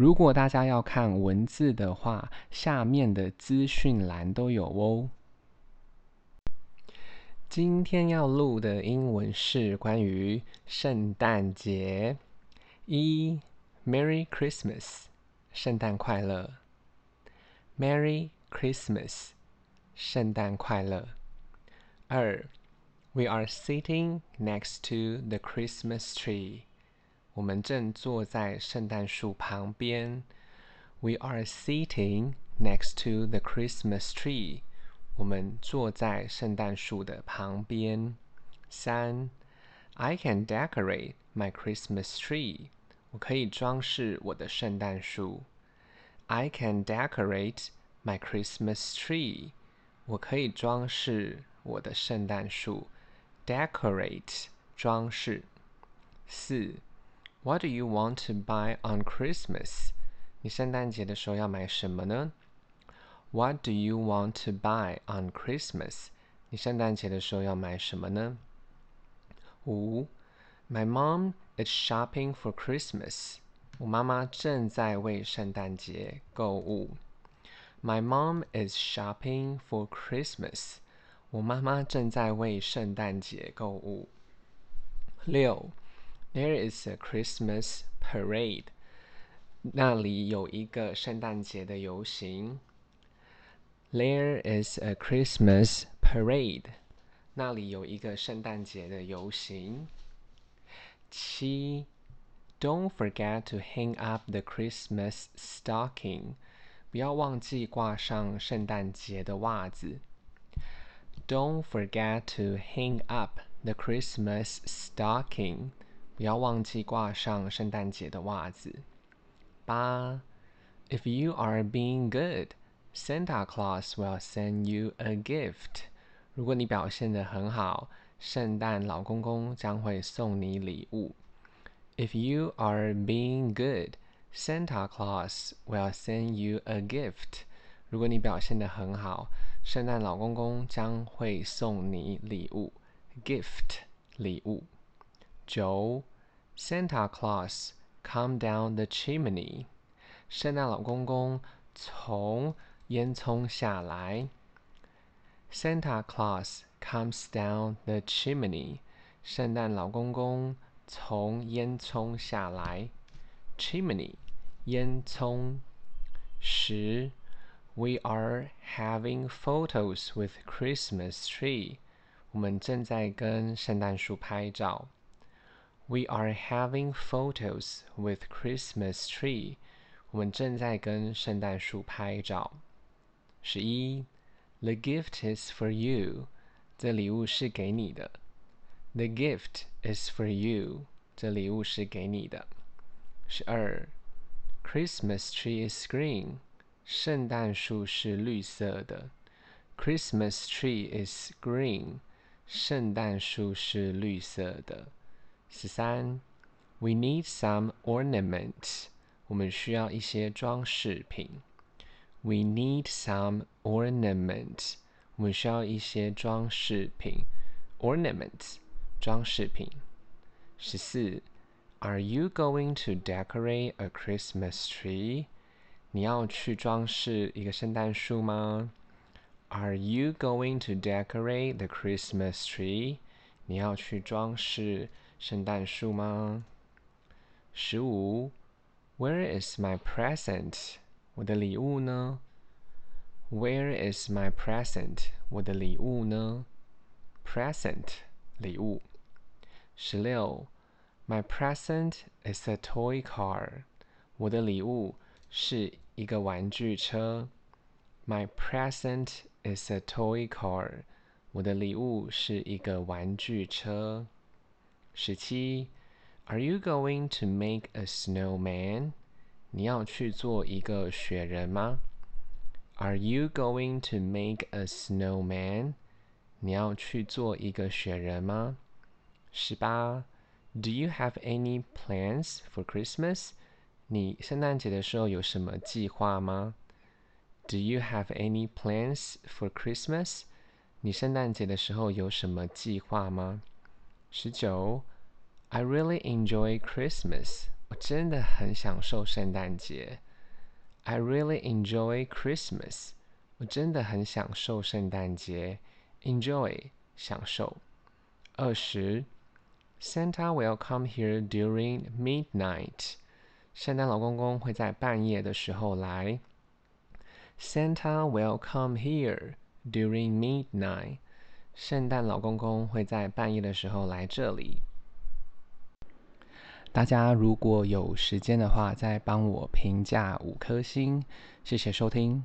如果大家要看文字的话，下面的资讯栏都有哦。今天要录的英文是关于圣诞节。一，Merry Christmas，圣诞快乐。Merry Christmas，圣诞快乐。二，We are sitting next to the Christmas tree。我们正坐在圣诞树旁边。We are sitting next to the Christmas tree。我们坐在圣诞树的旁边。三，I can decorate my Christmas tree。我可以装饰我的圣诞树。I can decorate my Christmas tree。我可以装饰我的圣诞树。Decorate，装饰。四 What do you want to buy on Christmas？你圣诞节的时候要买什么呢？What do you want to buy on Christmas？你圣诞节的时候要买什么呢？五，My mom is shopping for Christmas。我妈妈正在为圣诞节购物。My mom is shopping for Christmas。我妈妈正在为圣诞节购物。六 there is a Christmas parade. 那里有一个圣诞节的游行。There is a Christmas parade. 那里有一个圣诞节的游行。七，Don't forget to hang up the Christmas stocking. 不要忘记挂上圣诞节的袜子。Don't forget to hang up the Christmas stocking. 不要忘记挂上圣诞节的袜子。八，If you are being good, Santa Claus will send you a gift。如果你表现得很好，圣诞老公公将会送你礼物。If you are being good, Santa Claus will send you a gift。如果你表现得很好，圣诞老公公将会送你礼物。Gift，礼物。九 Santa Claus come down the chimney，圣诞老公公从烟囱下来。Santa Claus comes down the chimney，圣诞老公公从烟囱下来。Chimney，烟囱。十，We are having photos with Christmas tree，我们正在跟圣诞树拍照。 We are having photos with Christmas tree。我们正在跟圣诞树拍照。十一，The gift is for you。这礼物是给你的。The gift is for you。这礼物是给你的。十二，Christmas tree is green。圣诞树是绿色的。Christmas tree is green。圣诞树是绿色的。 十三，We need some ornaments。我们需要一些装饰品。We need some ornaments。我们需要一些装饰品。Ornaments，装饰品。十四，Are you going to decorate a Christmas tree？你要去装饰一个圣诞树吗？Are you going to decorate the Christmas tree？你要去装饰 圣诞树吗？十五，Where is my present？我的礼物呢？Where is my present？我的礼物呢？Present，礼物。十六，My present is a toy car。我的礼物是一个玩具车。My present is a toy car。我的礼物是一个玩具车。十七，Are you going to make a snowman？你要去做一个雪人吗？Are you going to make a snowman？你要去做一个雪人吗？十八，Do you have any plans for Christmas？你圣诞节的时候有什么计划吗？Do you have any plans for Christmas？你圣诞节的时候有什么计划吗？十九，I really enjoy Christmas。 我真的很享受圣诞节。I really enjoy Christmas。我真的很享受圣诞节。Enjoy 享受。二十，Santa will come here during midnight。圣诞老公公会在半夜的时候来。Santa will come here during midnight。 圣诞老公公会在半夜的时候来这里。大家如果有时间的话，再帮我评价五颗星，谢谢收听。